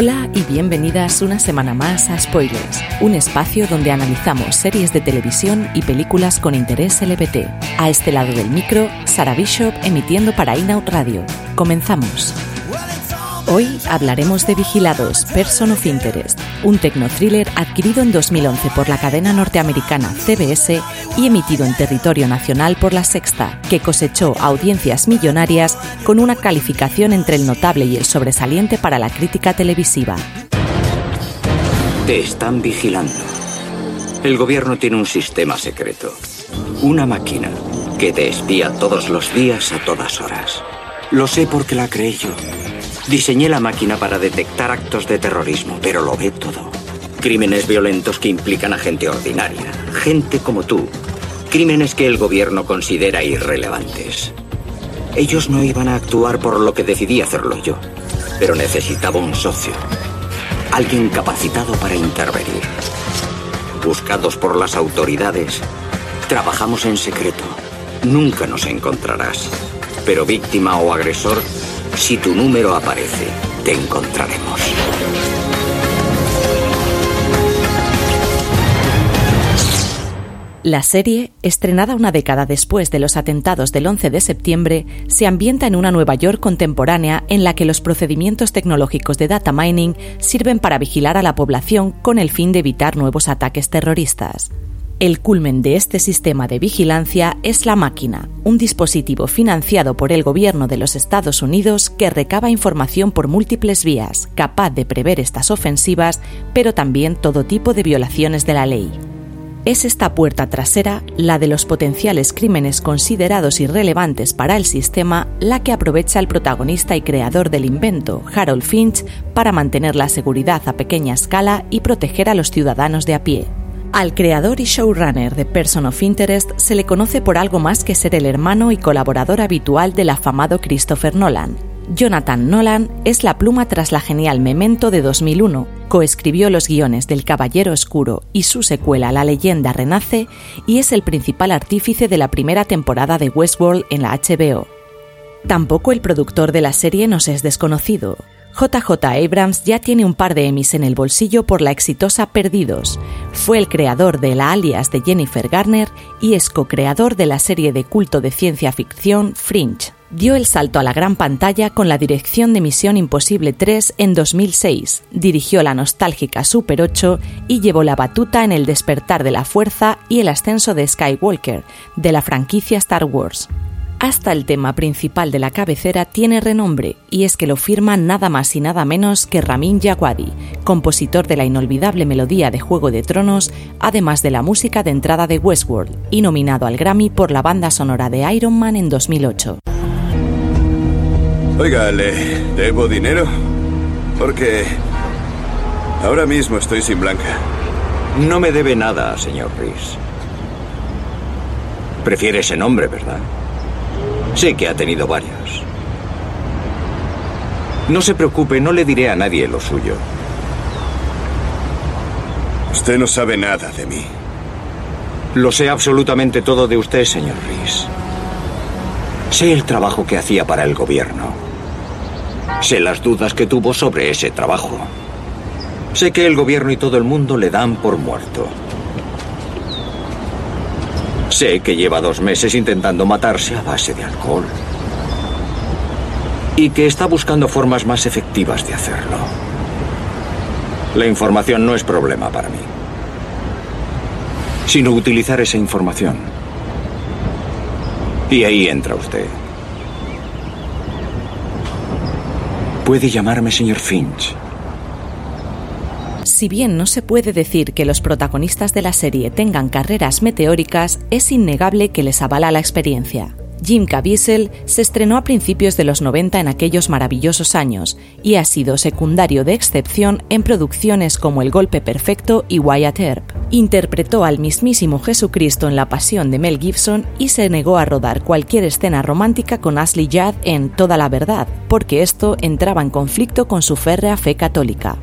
Hola y bienvenidas una semana más a Spoilers, un espacio donde analizamos series de televisión y películas con interés LBT. A este lado del micro, Sara Bishop emitiendo para Inout Radio. Comenzamos. Hoy hablaremos de Vigilados, Person of Interest, un tecno-thriller adquirido en 2011 por la cadena norteamericana CBS y emitido en territorio nacional por La Sexta, que cosechó audiencias millonarias con una calificación entre el notable y el sobresaliente para la crítica televisiva. Te están vigilando. El gobierno tiene un sistema secreto, una máquina que te espía todos los días a todas horas. Lo sé porque la creé yo. Diseñé la máquina para detectar actos de terrorismo, pero lo ve todo. Crímenes violentos que implican a gente ordinaria, gente como tú. Crímenes que el gobierno considera irrelevantes. Ellos no iban a actuar por lo que decidí hacerlo yo, pero necesitaba un socio. Alguien capacitado para intervenir. Buscados por las autoridades, trabajamos en secreto. Nunca nos encontrarás. Pero víctima o agresor, si tu número aparece, te encontraremos. La serie, estrenada una década después de los atentados del 11 de septiembre, se ambienta en una Nueva York contemporánea en la que los procedimientos tecnológicos de data mining sirven para vigilar a la población con el fin de evitar nuevos ataques terroristas. El culmen de este sistema de vigilancia es la máquina, un dispositivo financiado por el gobierno de los Estados Unidos que recaba información por múltiples vías, capaz de prever estas ofensivas, pero también todo tipo de violaciones de la ley. Es esta puerta trasera, la de los potenciales crímenes considerados irrelevantes para el sistema, la que aprovecha el protagonista y creador del invento, Harold Finch, para mantener la seguridad a pequeña escala y proteger a los ciudadanos de a pie. Al creador y showrunner de Person of Interest se le conoce por algo más que ser el hermano y colaborador habitual del afamado Christopher Nolan. Jonathan Nolan es la pluma tras la genial Memento de 2001, coescribió los guiones del Caballero Oscuro y su secuela La leyenda renace y es el principal artífice de la primera temporada de Westworld en la HBO. Tampoco el productor de la serie nos es desconocido. JJ Abrams ya tiene un par de Emmys en el bolsillo por la exitosa Perdidos. Fue el creador de la alias de Jennifer Garner y es co-creador de la serie de culto de ciencia ficción Fringe. Dio el salto a la gran pantalla con la dirección de Misión Imposible 3 en 2006, dirigió la nostálgica Super 8 y llevó la batuta en El despertar de la fuerza y el ascenso de Skywalker, de la franquicia Star Wars. Hasta el tema principal de la cabecera tiene renombre, y es que lo firma nada más y nada menos que Ramin Djawadi, compositor de la inolvidable melodía de Juego de Tronos, además de la música de entrada de Westworld, y nominado al Grammy por la banda sonora de Iron Man en 2008. Oiga, ¿le debo dinero? Porque ahora mismo estoy sin blanca. No me debe nada, señor Reese. Prefiere ese nombre, ¿verdad? Sé que ha tenido varios. No se preocupe, no le diré a nadie lo suyo. Usted no sabe nada de mí. Lo sé absolutamente todo de usted, señor Reese. Sé el trabajo que hacía para el gobierno. Sé las dudas que tuvo sobre ese trabajo. Sé que el gobierno y todo el mundo le dan por muerto. Sé que lleva dos meses intentando matarse a base de alcohol. Y que está buscando formas más efectivas de hacerlo. La información no es problema para mí. Sino utilizar esa información. Y ahí entra usted. Puede llamarme señor Finch. Si bien no se puede decir que los protagonistas de la serie tengan carreras meteóricas, es innegable que les avala la experiencia. Jim Caviezel se estrenó a principios de los 90 en aquellos maravillosos años y ha sido secundario de excepción en producciones como El Golpe Perfecto y Wyatt Earp. Interpretó al mismísimo Jesucristo en La Pasión de Mel Gibson y se negó a rodar cualquier escena romántica con Ashley Judd en Toda la Verdad, porque esto entraba en conflicto con su férrea fe católica.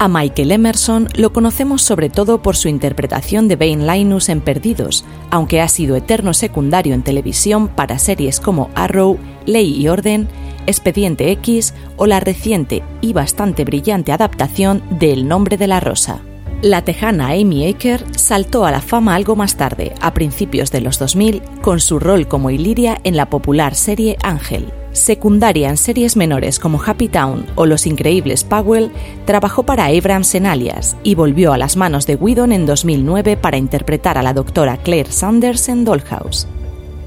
A Michael Emerson lo conocemos sobre todo por su interpretación de Bane Linus en Perdidos, aunque ha sido eterno secundario en televisión para series como Arrow, Ley y Orden, Expediente X o la reciente y bastante brillante adaptación de El nombre de la rosa. La tejana Amy Aker saltó a la fama algo más tarde, a principios de los 2000, con su rol como Iliria en la popular serie Ángel. Secundaria en series menores como Happy Town o Los Increíbles Powell, trabajó para Abrams en Alias y volvió a las manos de Whedon en 2009 para interpretar a la doctora Claire Sanders en Dollhouse.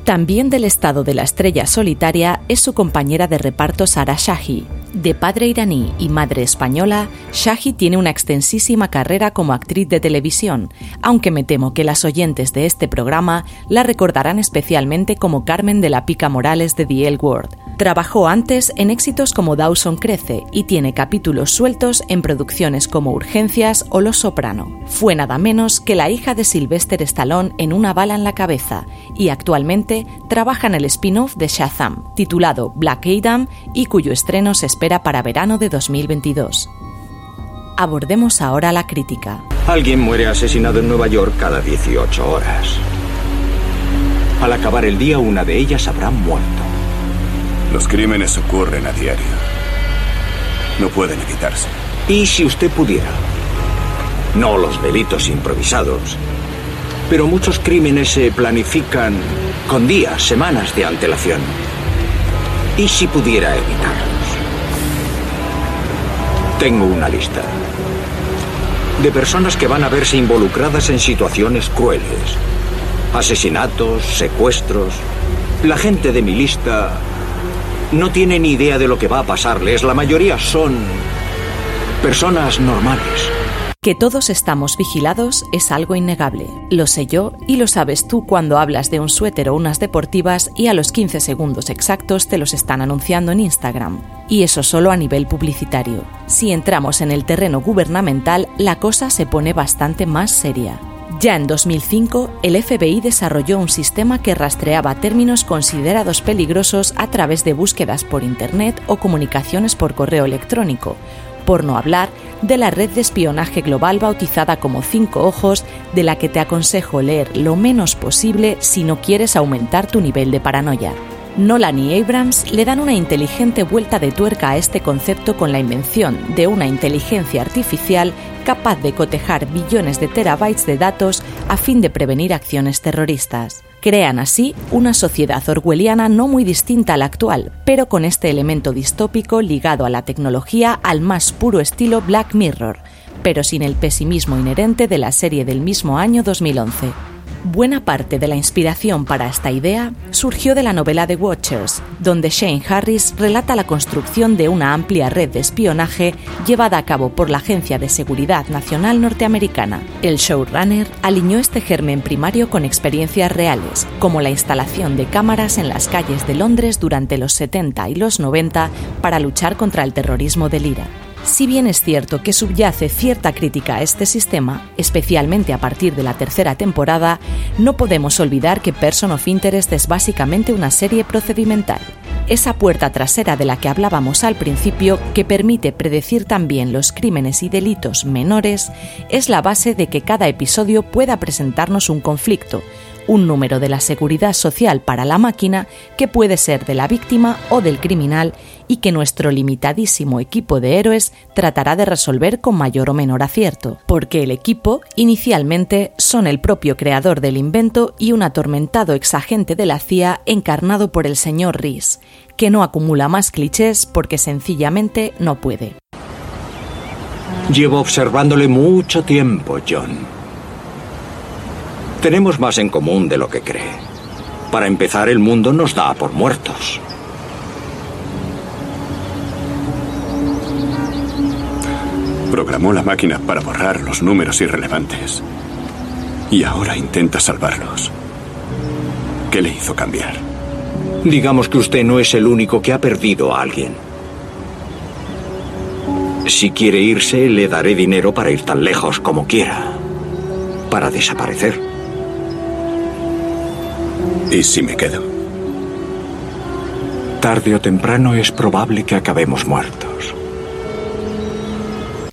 También del estado de la estrella solitaria es su compañera de reparto Sara Shahi. De padre iraní y madre española, Shahi tiene una extensísima carrera como actriz de televisión, aunque me temo que las oyentes de este programa la recordarán especialmente como Carmen de la Pica Morales de The L. Trabajó antes en éxitos como Dawson Crece y tiene capítulos sueltos en producciones como Urgencias o Los Soprano. Fue nada menos que la hija de Sylvester Stallone en Una bala en la cabeza y actualmente trabaja en el spin-off de Shazam, titulado Black Adam y cuyo estreno se para verano de 2022. Abordemos ahora la crítica. Alguien muere asesinado en Nueva York cada 18 horas. Al acabar el día, una de ellas habrá muerto. Los crímenes ocurren a diario. No pueden evitarse. ¿Y si usted pudiera? No los delitos improvisados. Pero muchos crímenes se planifican con días, semanas de antelación. ¿Y si pudiera evitarlos? Tengo una lista de personas que van a verse involucradas en situaciones crueles. Asesinatos, secuestros. La gente de mi lista no tiene ni idea de lo que va a pasarles. La mayoría son personas normales. Que todos estamos vigilados es algo innegable. Lo sé yo y lo sabes tú cuando hablas de un suéter o unas deportivas y a los 15 segundos exactos te los están anunciando en Instagram. Y eso solo a nivel publicitario. Si entramos en el terreno gubernamental, la cosa se pone bastante más seria. Ya en 2005, el FBI desarrolló un sistema que rastreaba términos considerados peligrosos a través de búsquedas por Internet o comunicaciones por correo electrónico, por no hablar de la red de espionaje global bautizada como Cinco Ojos, de la que te aconsejo leer lo menos posible si no quieres aumentar tu nivel de paranoia. Nolan y Abrams le dan una inteligente vuelta de tuerca a este concepto con la invención de una inteligencia artificial capaz de cotejar billones de terabytes de datos a fin de prevenir acciones terroristas. Crean así una sociedad orwelliana no muy distinta a la actual, pero con este elemento distópico ligado a la tecnología al más puro estilo Black Mirror, pero sin el pesimismo inherente de la serie del mismo año 2011. Buena parte de la inspiración para esta idea surgió de la novela The Watchers, donde Shane Harris relata la construcción de una amplia red de espionaje llevada a cabo por la Agencia de Seguridad Nacional norteamericana. El showrunner alineó este germen primario con experiencias reales, como la instalación de cámaras en las calles de Londres durante los 70 y los 90 para luchar contra el terrorismo del IRA. Si bien es cierto que subyace cierta crítica a este sistema, especialmente a partir de la tercera temporada, no podemos olvidar que Person of Interest es básicamente una serie procedimental. Esa puerta trasera de la que hablábamos al principio, que permite predecir también los crímenes y delitos menores, es la base de que cada episodio pueda presentarnos un conflicto, un número de la seguridad social para la máquina que puede ser de la víctima o del criminal y que nuestro limitadísimo equipo de héroes tratará de resolver con mayor o menor acierto, porque el equipo inicialmente son el propio creador del invento y un atormentado exagente de la CIA encarnado por el señor Reese, que no acumula más clichés porque sencillamente no puede. Llevo observándole mucho tiempo, John. Tenemos más en común de lo que cree. Para empezar, el mundo nos da por muertos. Programó la máquina para borrar los números irrelevantes. Y ahora intenta salvarlos. ¿Qué le hizo cambiar? Digamos que usted no es el único que ha perdido a alguien. Si quiere irse, le daré dinero para ir tan lejos como quiera. Para desaparecer. ¿Y si me quedo? Tarde o temprano es probable que acabemos muertos.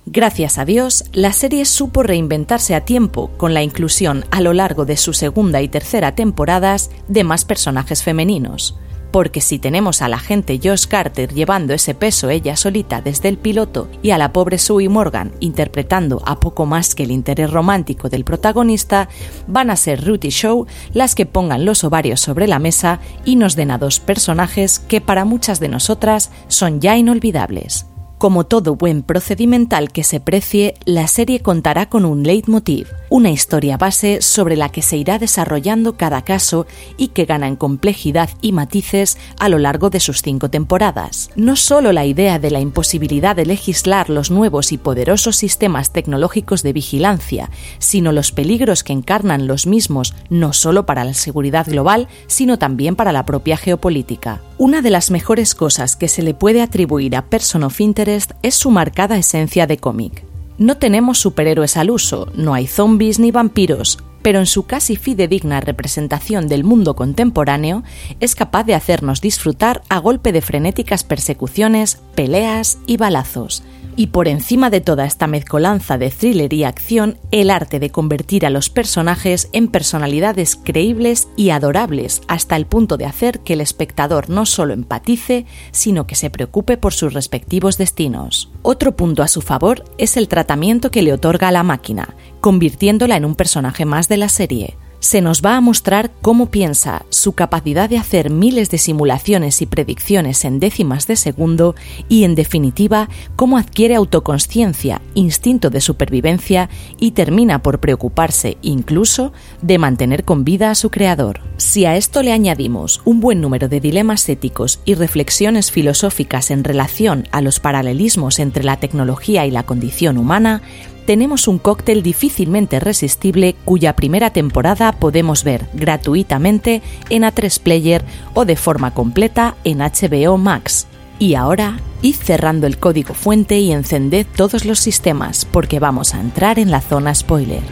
Gracias a Dios, la serie supo reinventarse a tiempo con la inclusión a lo largo de su segunda y tercera temporadas de más personajes femeninos. Porque si tenemos a la gente Josh Carter llevando ese peso ella solita desde el piloto y a la pobre Sue Morgan interpretando a poco más que el interés romántico del protagonista, van a ser Ruth y Show las que pongan los ovarios sobre la mesa y nos den a dos personajes que para muchas de nosotras son ya inolvidables. Como todo buen procedimental que se precie, la serie contará con un leitmotiv, una historia base sobre la que se irá desarrollando cada caso y que gana en complejidad y matices a lo largo de sus cinco temporadas. No solo la idea de la imposibilidad de legislar los nuevos y poderosos sistemas tecnológicos de vigilancia, sino los peligros que encarnan los mismos no solo para la seguridad global, sino también para la propia geopolítica. Una de las mejores cosas que se le puede atribuir a Person of Interest es su marcada esencia de cómic. No tenemos superhéroes al uso, no hay zombies ni vampiros, pero en su casi fidedigna representación del mundo contemporáneo es capaz de hacernos disfrutar a golpe de frenéticas persecuciones, peleas y balazos, y por encima de toda esta mezcolanza de thriller y acción, el arte de convertir a los personajes en personalidades creíbles y adorables hasta el punto de hacer que el espectador no solo empatice, sino que se preocupe por sus respectivos destinos. Otro punto a su favor es el tratamiento que le otorga a la máquina, convirtiéndola en un personaje más de la serie se nos va a mostrar cómo piensa, su capacidad de hacer miles de simulaciones y predicciones en décimas de segundo y, en definitiva, cómo adquiere autoconsciencia, instinto de supervivencia y termina por preocuparse incluso de mantener con vida a su creador. Si a esto le añadimos un buen número de dilemas éticos y reflexiones filosóficas en relación a los paralelismos entre la tecnología y la condición humana, tenemos un cóctel difícilmente resistible cuya primera temporada podemos ver gratuitamente en A3 Player o de forma completa en HBO Max. Y ahora, id cerrando el código fuente y encended todos los sistemas porque vamos a entrar en la zona spoiler.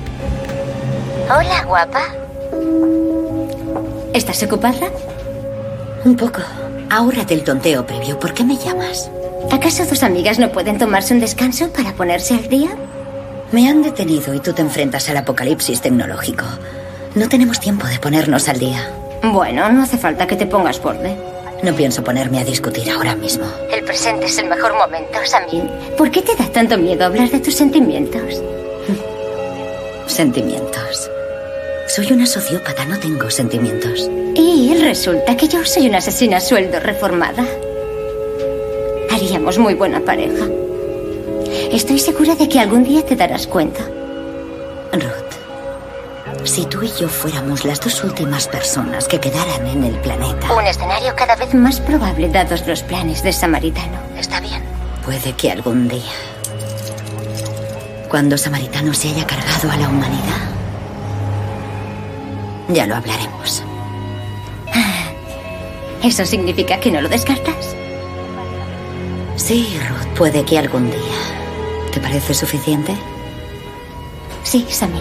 Hola, guapa. ¿Estás ocupada? Un poco. Ahora del tonteo previo, ¿por qué me llamas? ¿Acaso dos amigas no pueden tomarse un descanso para ponerse al día? Me han detenido y tú te enfrentas al apocalipsis tecnológico. No tenemos tiempo de ponernos al día. Bueno, no hace falta que te pongas borde. No pienso ponerme a discutir ahora mismo. El presente es el mejor momento, Samin. ¿Por qué te da tanto miedo hablar de tus sentimientos? Sentimientos. Soy una sociópata, no tengo sentimientos. Y resulta que yo soy una asesina a sueldo reformada. Haríamos muy buena pareja. Estoy segura de que algún día te darás cuenta. Ruth, si tú y yo fuéramos las dos últimas personas que quedaran en el planeta. Un escenario cada vez más probable dados los planes de Samaritano. Está bien. Puede que algún día, cuando Samaritano se haya cargado a la humanidad, ya lo hablaremos. ¿Eso significa que no lo descartas? Sí, Ruth, puede que algún día. ¿Te parece suficiente? Sí, Sammy.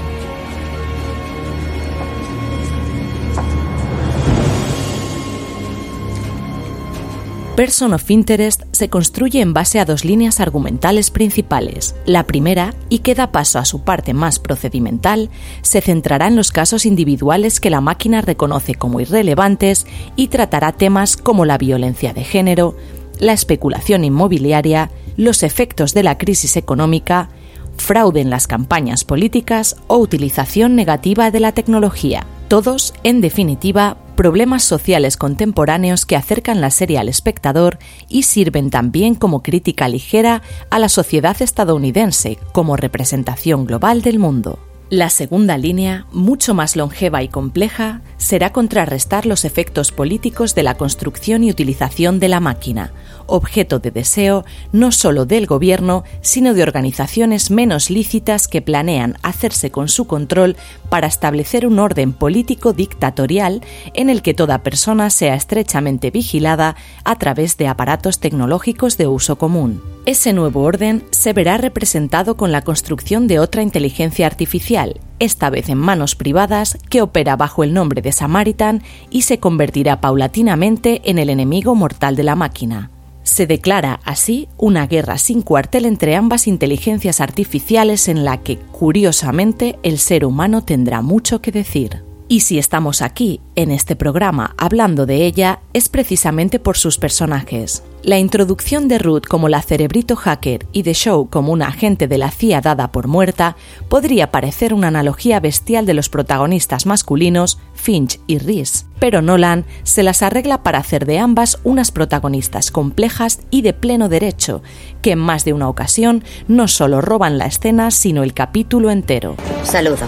Person of Interest se construye en base a dos líneas argumentales principales. La primera, y que da paso a su parte más procedimental, se centrará en los casos individuales que la máquina reconoce como irrelevantes y tratará temas como la violencia de género, la especulación inmobiliaria, los efectos de la crisis económica, fraude en las campañas políticas o utilización negativa de la tecnología. Todos, en definitiva, problemas sociales contemporáneos que acercan la serie al espectador y sirven también como crítica ligera a la sociedad estadounidense como representación global del mundo. La segunda línea, mucho más longeva y compleja, será contrarrestar los efectos políticos de la construcción y utilización de la máquina, objeto de deseo no solo del gobierno, sino de organizaciones menos lícitas que planean hacerse con su control para establecer un orden político dictatorial en el que toda persona sea estrechamente vigilada a través de aparatos tecnológicos de uso común. Ese nuevo orden se verá representado con la construcción de otra inteligencia artificial, esta vez en manos privadas, que opera bajo el nombre de Samaritan y se convertirá paulatinamente en el enemigo mortal de la máquina. Se declara así una guerra sin cuartel entre ambas inteligencias artificiales en la que, curiosamente, el ser humano tendrá mucho que decir. Y si estamos aquí, en este programa, hablando de ella, es precisamente por sus personajes. La introducción de Ruth como la cerebrito hacker y de Show como una agente de la CIA dada por muerta podría parecer una analogía bestial de los protagonistas masculinos, Finch y Reese, pero Nolan se las arregla para hacer de ambas unas protagonistas complejas y de pleno derecho, que en más de una ocasión no solo roban la escena, sino el capítulo entero. Saludo.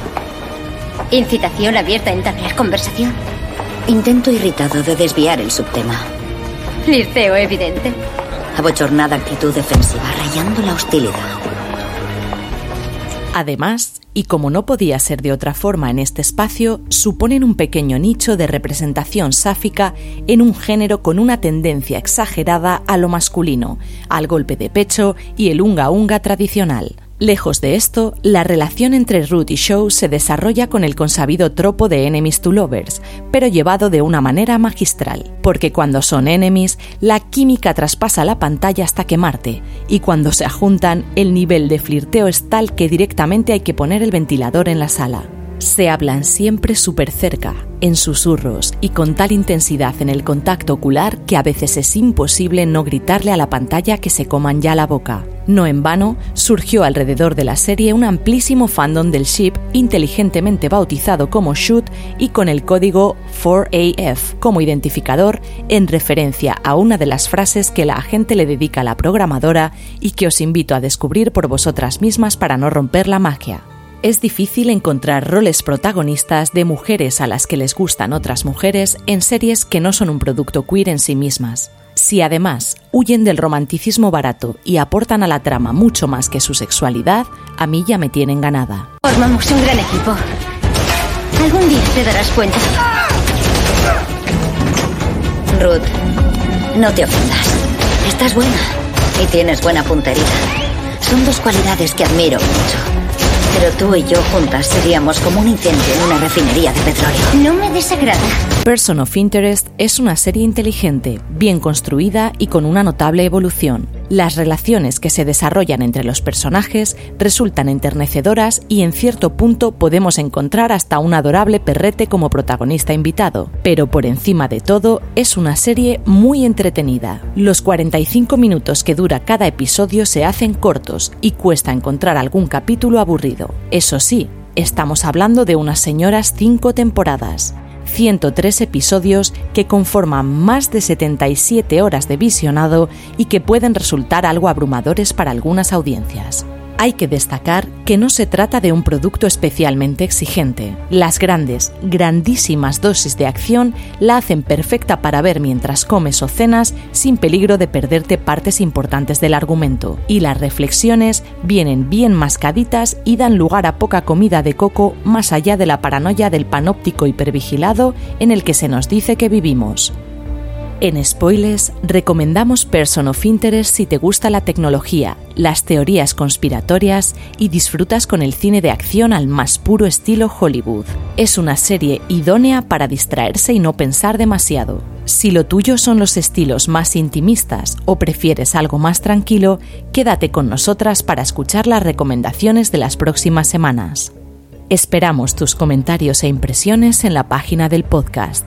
Incitación abierta a entablar conversación. Intento irritado de desviar el subtema. Flirteo evidente. Abochornada actitud defensiva, rayando la hostilidad. Además, y como no podía ser de otra forma en este espacio, suponen un pequeño nicho de representación sáfica en un género con una tendencia exagerada a lo masculino, al golpe de pecho y el unga unga tradicional. Lejos de esto, la relación entre Ruth y Show se desarrolla con el consabido tropo de enemies to lovers, pero llevado de una manera magistral, porque cuando son enemies, la química traspasa la pantalla hasta quemarte, y cuando se juntan, el nivel de flirteo es tal que directamente hay que poner el ventilador en la sala. Se hablan siempre súper cerca, en susurros y con tal intensidad en el contacto ocular que a veces es imposible no gritarle a la pantalla que se coman ya la boca. No en vano, surgió alrededor de la serie un amplísimo fandom del ship inteligentemente bautizado como Shoot y con el código 4AF como identificador en referencia a una de las frases que la agente le dedica a la programadora y que os invito a descubrir por vosotras mismas para no romper la magia es difícil encontrar roles protagonistas de mujeres a las que les gustan otras mujeres en series que no son un producto queer en sí mismas. Si además huyen del romanticismo barato y aportan a la trama mucho más que su sexualidad, a mí ya me tienen ganada. Formamos un gran equipo. Algún día te darás cuenta. Ruth, no te ofendas. Estás buena y tienes buena puntería. Son dos cualidades que admiro mucho. Pero tú y yo juntas seríamos como un incendio en una refinería de petróleo. No me desagrada. Person of Interest es una serie inteligente, bien construida y con una notable evolución. Las relaciones que se desarrollan entre los personajes resultan enternecedoras y en cierto punto podemos encontrar hasta un adorable perrete como protagonista invitado. Pero por encima de todo, es una serie muy entretenida. Los 45 minutos que dura cada episodio se hacen cortos y cuesta encontrar algún capítulo aburrido. Eso sí, estamos hablando de unas señoras cinco temporadas. 103 episodios que conforman más de 77 horas de visionado y que pueden resultar algo abrumadores para algunas audiencias hay que destacar que no se trata de un producto especialmente exigente. Las grandes, grandísimas dosis de acción la hacen perfecta para ver mientras comes o cenas sin peligro de perderte partes importantes del argumento. Y las reflexiones vienen bien mascaditas y dan lugar a poca comida de coco más allá de la paranoia del panóptico hipervigilado en el que se nos dice que vivimos. En Spoilers recomendamos Person of Interest si te gusta la tecnología, las teorías conspiratorias y disfrutas con el cine de acción al más puro estilo Hollywood. Es una serie idónea para distraerse y no pensar demasiado. Si lo tuyo son los estilos más intimistas o prefieres algo más tranquilo, quédate con nosotras para escuchar las recomendaciones de las próximas semanas. Esperamos tus comentarios e impresiones en la página del podcast.